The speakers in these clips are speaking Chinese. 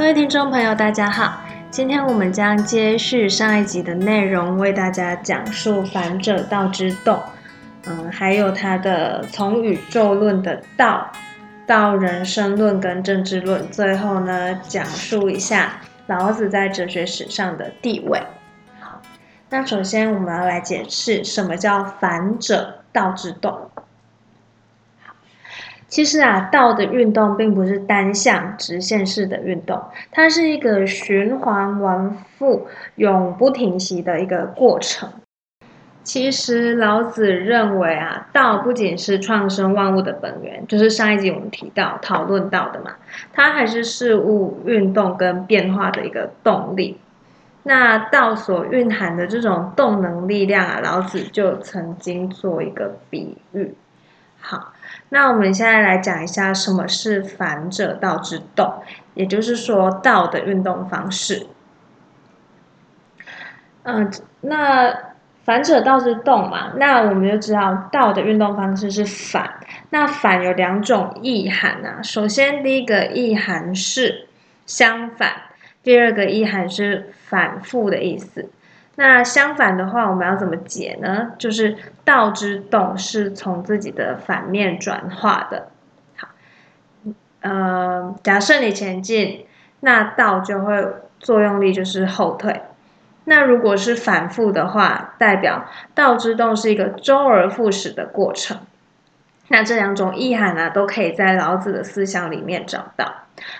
各位听众朋友，大家好。今天我们将接续上一集的内容，为大家讲述反者道之动，嗯，还有它的从宇宙论的道到人生论跟政治论，最后呢，讲述一下老子在哲学史上的地位。好，那首先我们要来解释什么叫反者道之动。其实啊，道的运动并不是单向直线式的运动，它是一个循环往复、永不停息的一个过程。其实老子认为啊，道不仅是创生万物的本源，就是上一集我们提到讨论到的嘛，它还是事物运动跟变化的一个动力。那道所蕴含的这种动能力量啊，老子就曾经做一个比喻。好。那我们现在来讲一下什么是反者道之动，也就是说道的运动方式。嗯，那反者道之动嘛，那我们就知道道的运动方式是反。那反有两种意涵啊，首先第一个意涵是相反，第二个意涵是反复的意思。那相反的话，我们要怎么解呢？就是道之动是从自己的反面转化的。好，呃，假设你前进，那道就会作用力就是后退。那如果是反复的话，代表道之动是一个周而复始的过程。那这两种意涵呢，都可以在老子的思想里面找到。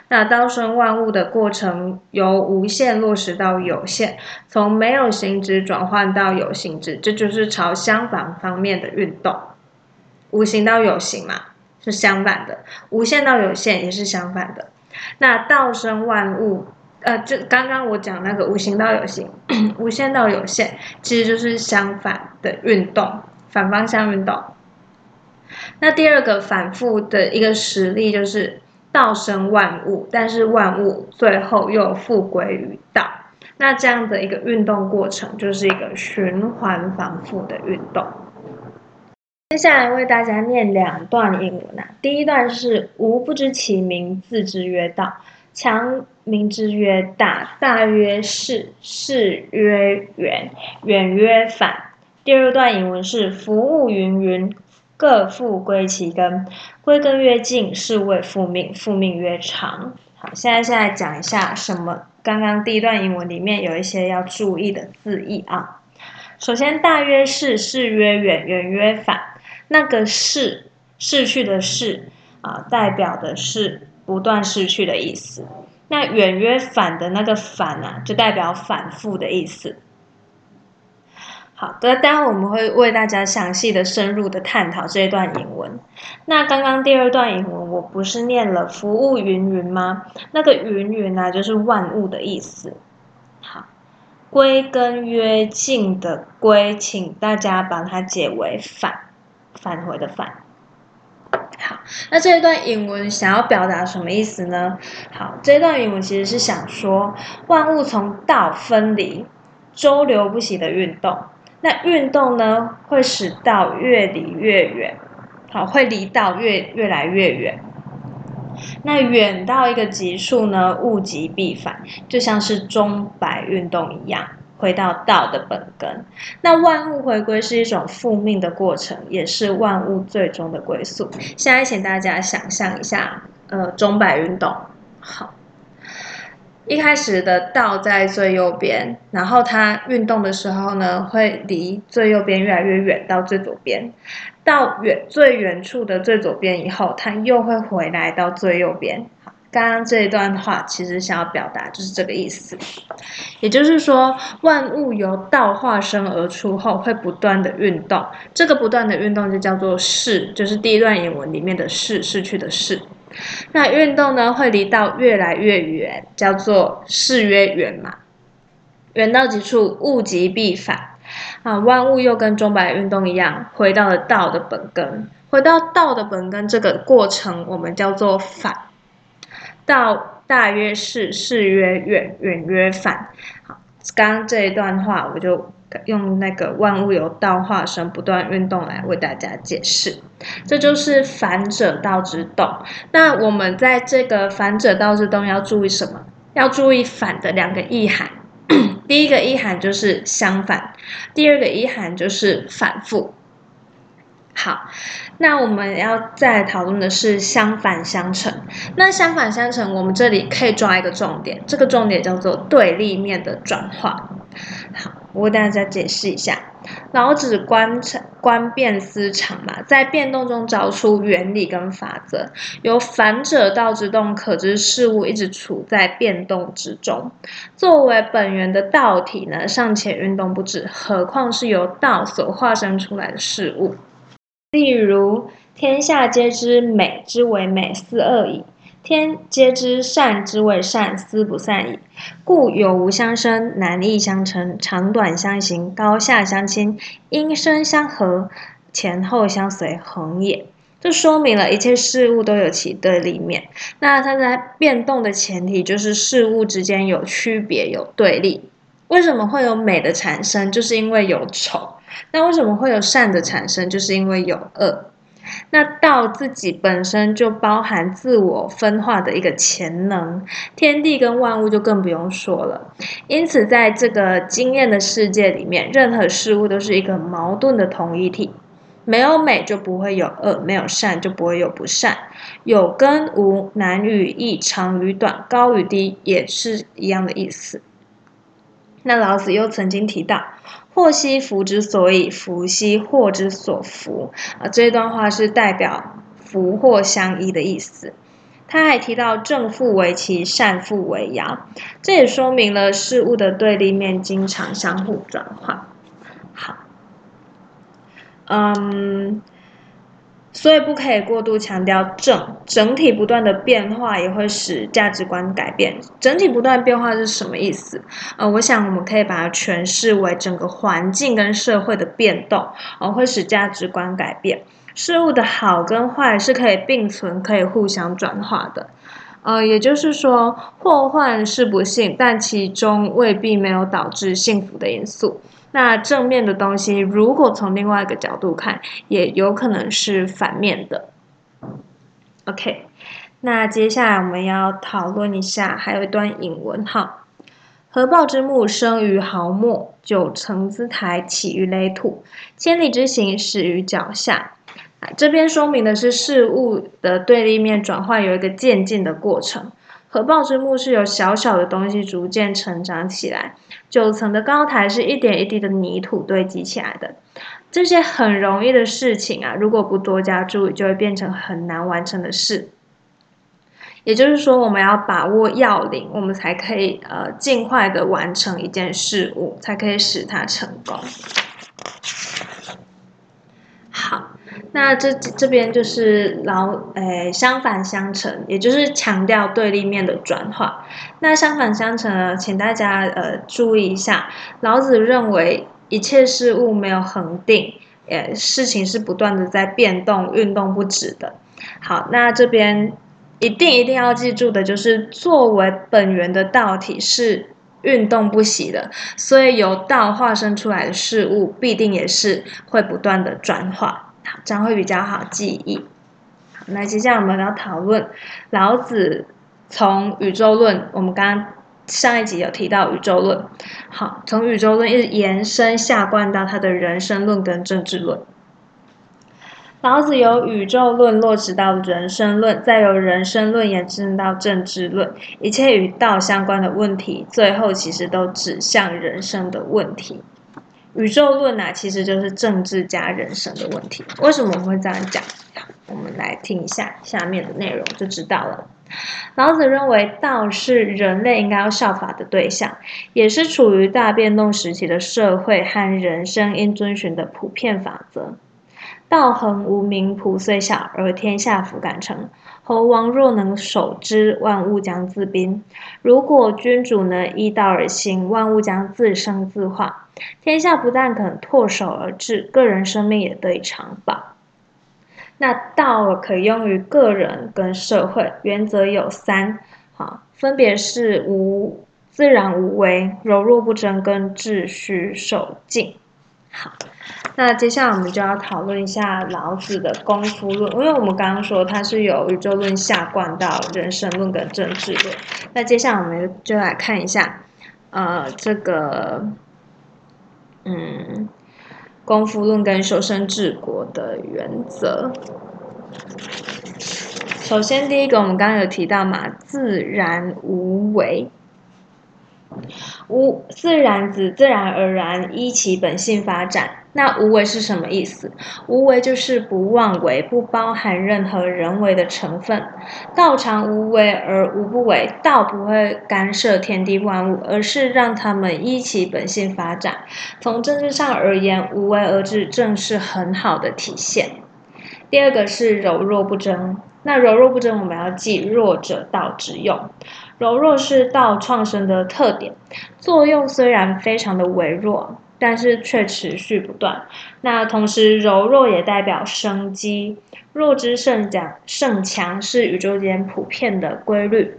那道生万物的过程，由无限落实到有限，从没有形质转换到有形质，这就是朝相反方面的运动。无形到有形嘛，是相反的；无限到有限也是相反的。那道生万物，呃，就刚刚我讲那个无形到有形，无限到有限，其实就是相反的运动，反方向运动。那第二个反复的一个实例就是道生万物，但是万物最后又复归于道。那这样的一个运动过程就是一个循环反复的运动。接下来为大家念两段英文啊，第一段是“吾不知其名，自之曰道。强名之曰大，大曰是，是曰远，远曰反。”第二段引文是“夫物云云。”各复归其根，归根曰尽，是谓复命，复命曰长。好，现在现在讲一下什么？刚刚第一段英文里面有一些要注意的字义啊。首先，大约是，是曰远，远曰反。那个是，逝去的逝啊，代表的是不断逝去的意思。那远曰反的那个反啊，就代表反复的意思。好的，待会我们会为大家详细的、深入的探讨这一段引文。那刚刚第二段引文，我不是念了“服务云云”吗？那个“云云”啊，就是万物的意思。好，归根曰尽的“归”，请大家把它解为返，返回的“返”。好，那这一段引文想要表达什么意思呢？好，这一段引文其实是想说，万物从道分离，周流不息的运动。那运动呢，会使道越离越远，好，会离道越越来越远。那远到一个极处呢，物极必反，就像是钟摆运动一样，回到道的本根。那万物回归是一种复命的过程，也是万物最终的归宿。现在请大家想象一下，呃，钟摆运动，好。一开始的道在最右边，然后它运动的时候呢，会离最右边越来越远，到最左边。到远最远处的最左边以后，它又会回来到最右边。好，刚刚这一段话其实想要表达就是这个意思，也就是说，万物由道化身而出后，会不断的运动。这个不断的运动就叫做逝，就是第一段引文里面的逝，逝去的逝。那运动呢，会离道越来越远，叫做事曰远嘛。远到极处，物极必反啊！万物又跟钟摆运动一样，回到了道的本根。回到道的本根这个过程，我们叫做反。道大约是，是曰远，远曰反。好，刚刚这一段话，我就。用那个万物由道化身不断运动来为大家解释，这就是反者道之动。那我们在这个反者道之动要注意什么？要注意反的两个意涵。第一个意涵就是相反，第二个意涵就是反复。好，那我们要再讨论的是相反相成。那相反相成，我们这里可以抓一个重点，这个重点叫做对立面的转化。好，我为大家解释一下。老子观观变思常嘛，在变动中找出原理跟法则。由反者道之动，可知事物一直处在变动之中。作为本源的道体呢，尚且运动不止，何况是由道所化身出来的事物？例如，天下皆知美之为美，斯恶已；天皆知善之为善，斯不善已。故有无相生，难易相成，长短相形，高下相倾，音声相和，前后相随，恒也。这说明了一切事物都有其对立面。那它在变动的前提，就是事物之间有区别、有对立。为什么会有美的产生？就是因为有丑。那为什么会有善的产生？就是因为有恶。那道自己本身就包含自我分化的一个潜能，天地跟万物就更不用说了。因此，在这个经验的世界里面，任何事物都是一个矛盾的同一体。没有美就不会有恶，没有善就不会有不善。有跟无，难与易，长与短，高与低，也是一样的意思。那老子又曾经提到。祸兮福之所以，福兮祸之所伏。啊，这段话是代表福祸相依的意思。他还提到正负为奇，善负为妖，这也说明了事物的对立面经常相互转化。好，嗯。所以不可以过度强调正，整体不断的变化也会使价值观改变。整体不断变化是什么意思？呃，我想我们可以把它诠释为整个环境跟社会的变动，呃，会使价值观改变。事物的好跟坏是可以并存、可以互相转化的。呃，也就是说，祸患是不幸，但其中未必没有导致幸福的因素。那正面的东西，如果从另外一个角度看，也有可能是反面的。OK，那接下来我们要讨论一下，还有一段引文哈：合抱之木，生于毫末；九层之台，起于垒土；千里之行，始于脚下。啊，这边说明的是事物的对立面转换有一个渐进的过程。合抱之木是由小小的东西逐渐成长起来，九层的高台是一点一滴的泥土堆积起来的。这些很容易的事情啊，如果不多加注意，就会变成很难完成的事。也就是说，我们要把握要领，我们才可以呃尽快的完成一件事物，才可以使它成功。好。那这这边就是老诶相反相成，也就是强调对立面的转化。那相反相成呢，请大家呃注意一下，老子认为一切事物没有恒定，呃事情是不断的在变动、运动不止的。好，那这边一定一定要记住的就是，作为本源的道体是运动不息的，所以由道化身出来的事物，必定也是会不断的转化。这样会比较好记忆。那接下来我们要讨论老子从宇宙论，我们刚刚上一集有提到宇宙论。好，从宇宙论一直延伸下贯到他的人生论跟政治论。老子由宇宙论落实到人生论，再由人生论延伸到政治论，一切与道相关的问题，最后其实都指向人生的问题。宇宙论啊，其实就是政治加人生的问题。为什么我们会这样讲？我们来听一下下面的内容就知道了。老子认为，道是人类应该要效法的对象，也是处于大变动时期的社会和人生应遵循的普遍法则。道恒无名，朴虽小，而天下弗敢成。猴王若能守之，万物将自宾。如果君主能依道而行，万物将自生自化。天下不但可唾手而治，个人生命也得以长保。那道可用于个人跟社会，原则有三，好，分别是无自然无为、柔弱不争跟秩序守静。好，那接下来我们就要讨论一下老子的功夫论，因为我们刚刚说它是由宇宙论下贯到人生论跟政治论。那接下来我们就来看一下，呃，这个，嗯，功夫论跟修身治国的原则。首先，第一个我们刚刚有提到嘛，自然无为。无自然子自然而然依其本性发展。那无为是什么意思？无为就是不妄为，不包含任何人为的成分。道常无为而无不为，道不会干涉天地万物，而是让他们依其本性发展。从政治上而言，无为而治正是很好的体现。第二个是柔弱不争。那柔弱不争，我们要记弱者道之用。柔弱是道创生的特点，作用虽然非常的微弱，但是却持续不断。那同时，柔弱也代表生机，弱之胜强，胜强是宇宙间普遍的规律。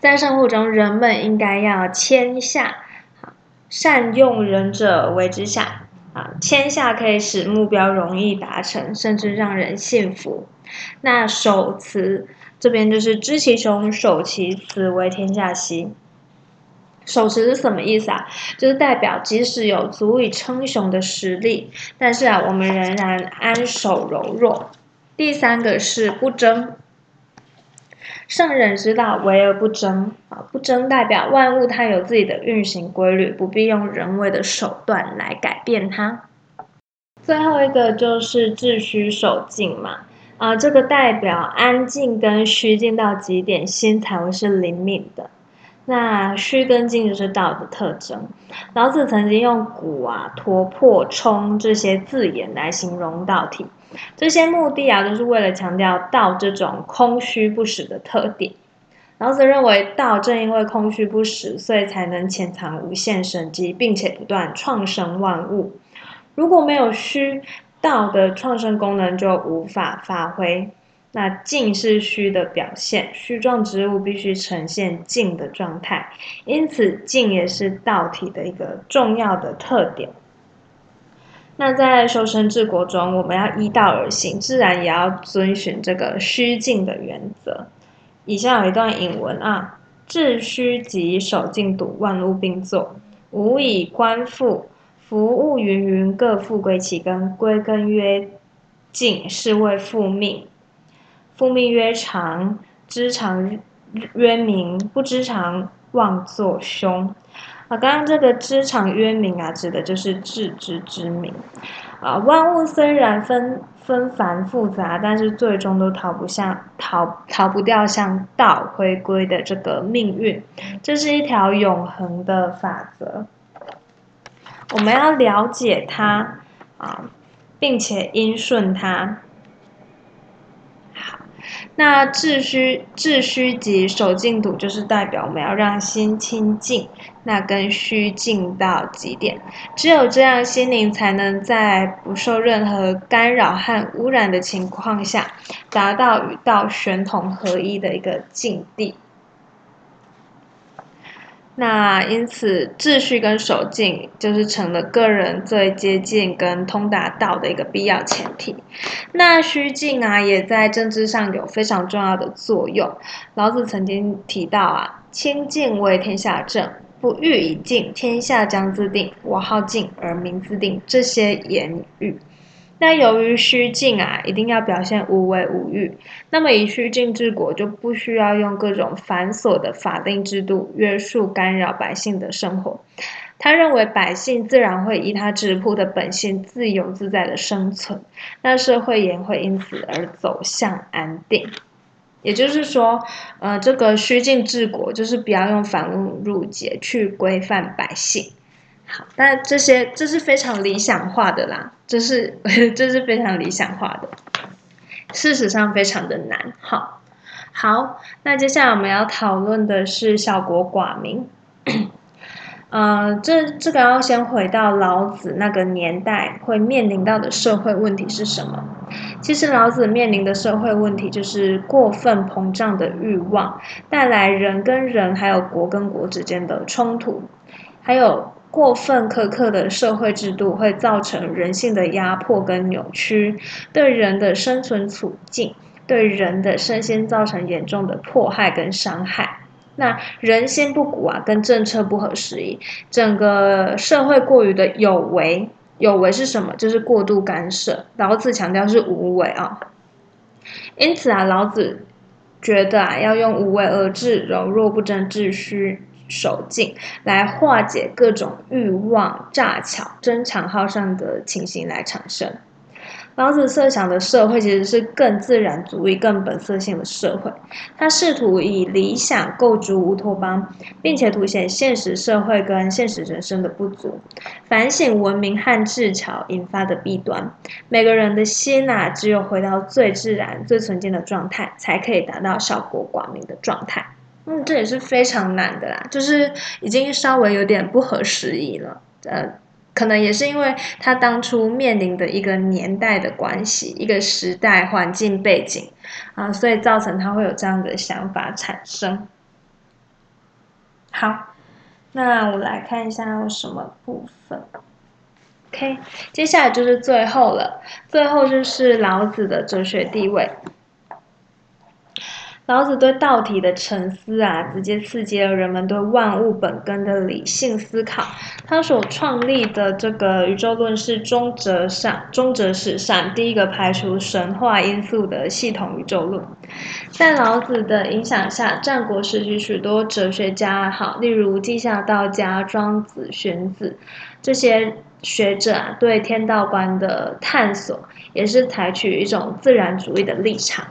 在生活中，人们应该要谦下，善用人者为之下啊，谦下可以使目标容易达成，甚至让人信服。那守慈。这边就是知其雄，守其雌，为天下溪。守持是什么意思啊？就是代表即使有足以称雄的实力，但是啊，我们仍然安守柔弱。第三个是不争，圣人之道，为而不争啊。不争代表万物它有自己的运行规律，不必用人为的手段来改变它。最后一个就是秩虚守静嘛。啊，这个代表安静跟虚静到极点，心才会是灵敏的。那虚跟静就是道的特征。老子曾经用鼓啊、驼破、冲这些字眼来形容道体，这些目的啊，都是为了强调道这种空虚不实的特点。老子认为，道正因为空虚不实，所以才能潜藏无限神机，并且不断创生万物。如果没有虚，道的创生功能就无法发挥。那静是虚的表现，虚状之物必须呈现静的状态，因此静也是道体的一个重要的特点。那在修身治国中，我们要依道而行，自然也要遵循这个虚静的原则。以下有一段引文啊：治虚即守静笃，万物并作，无以观复。夫物芸芸，各复归其根。归根曰静，是谓复命。复命曰长，知常曰明，不知常妄作凶。啊，刚刚这个知常曰明啊，指的就是自知之明。啊，万物虽然纷纷繁复杂，但是最终都逃不向逃逃不掉向道回归的这个命运。这是一条永恒的法则。我们要了解它啊，并且因顺它。好，那秩虚秩虚及守静笃，就是代表我们要让心清净，那跟虚静到极点。只有这样，心灵才能在不受任何干扰和污染的情况下，达到与道玄同合一的一个境地。那因此，秩序跟守静就是成了个人最接近跟通达道的一个必要前提。那虚静啊，也在政治上有非常重要的作用。老子曾经提到啊，清静为天下正，不欲以静，天下将自定。我好静而民自定。这些言语。那由于虚静啊，一定要表现无为无欲。那么以虚静治国，就不需要用各种繁琐的法定制度约束干扰百姓的生活。他认为百姓自然会依他质朴的本性自由自在的生存，那社会也会因此而走向安定。也就是说，呃，这个虚静治国，就是不要用繁文缛节去规范百姓。好，但这些这是非常理想化的啦，这是 这是非常理想化的，事实上非常的难。好，好，那接下来我们要讨论的是小国寡民。呃，这这个要先回到老子那个年代会面临到的社会问题是什么？其实老子面临的社会问题就是过分膨胀的欲望带来人跟人还有国跟国之间的冲突，还有。过分苛刻的社会制度会造成人性的压迫跟扭曲，对人的生存处境、对人的身心造成严重的迫害跟伤害。那人心不古啊，跟政策不合时宜，整个社会过于的有为，有为是什么？就是过度干涉。老子强调是无为啊，因此啊，老子觉得啊，要用无为而治、柔弱不争秩序。手劲来化解各种欲望、诈巧、争强好胜的情形来产生。老子设想的社会其实是更自然主义、更本色性的社会。他试图以理想构筑乌托邦，并且凸显现实社会跟现实人生的不足，反省文明和智巧引发的弊端。每个人的心呐，只有回到最自然、最纯净的状态，才可以达到效果广明的状态。嗯，这也是非常难的啦，就是已经稍微有点不合时宜了。呃，可能也是因为他当初面临的一个年代的关系，一个时代环境背景啊，所以造成他会有这样的想法产生。好，那我来看一下有什么部分。OK，接下来就是最后了，最后就是老子的哲学地位。老子对道体的沉思啊，直接刺激了人们对万物本根的理性思考。他所创立的这个宇宙论是中哲上中哲史上第一个排除神话因素的系统宇宙论。在老子的影响下，战国时期许多哲学家，好，例如稷下道家、庄子、荀子这些学者啊，对天道观的探索，也是采取一种自然主义的立场。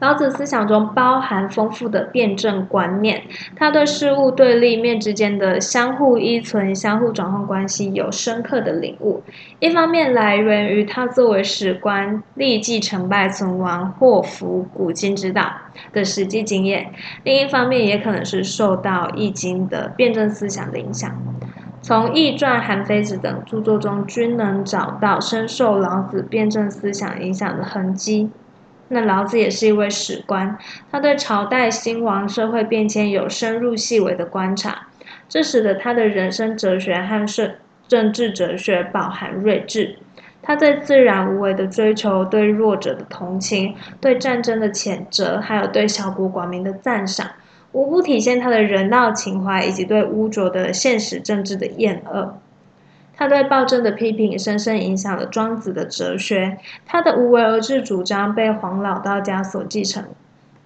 老子思想中包含丰富的辩证观念，他对事物对立面之间的相互依存、相互转换关系有深刻的领悟。一方面来源于他作为史官历记成败存亡、祸福古今之道的实际经验；另一方面也可能是受到《易经》的辩证思想的影响。从《易传》《韩非子》等著作中，均能找到深受老子辩证思想影响的痕迹。那老子也是一位史官，他对朝代兴亡、社会变迁有深入细微的观察，这使得他的人生哲学和政政治哲学饱含睿智。他对自然无为的追求、对弱者的同情、对战争的谴责，还有对小国寡民的赞赏，无不体现他的人道情怀以及对污浊的现实政治的厌恶。他对暴政的批评深深影响了庄子的哲学。他的无为而治主张被黄老道家所继承，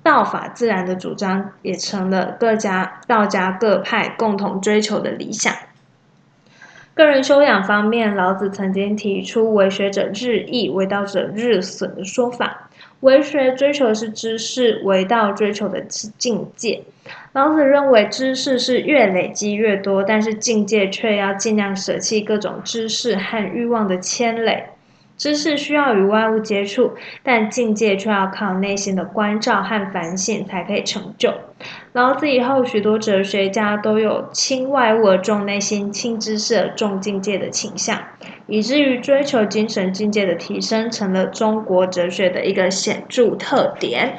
道法自然的主张也成了各家道家各派共同追求的理想。个人修养方面，老子曾经提出“为学者日益，为道者日损”的说法。为学追求的是知识，为道追求的是境界。老子认为，知识是越累积越多，但是境界却要尽量舍弃各种知识和欲望的牵累。知识需要与外物接触，但境界却要靠内心的关照和反省才可以成就。老子以后许多哲学家都有轻外物而重内心、轻知识而重境界的倾向，以至于追求精神境界的提升成了中国哲学的一个显著特点。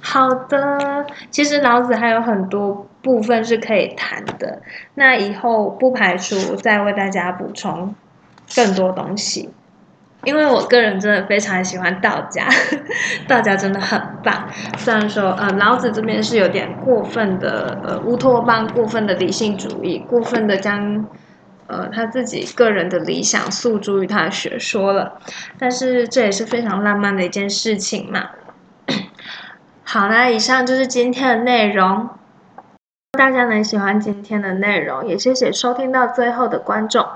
好的，其实老子还有很多部分是可以谈的，那以后不排除再为大家补充更多东西。因为我个人真的非常喜欢道家，道家真的很棒。虽然说，呃，老子这边是有点过分的，呃，乌托邦过分的理性主义，过分的将，呃，他自己个人的理想诉诸于他的学说了。但是这也是非常浪漫的一件事情嘛。好啦，以上就是今天的内容。大家能喜欢今天的内容，也谢谢收听到最后的观众。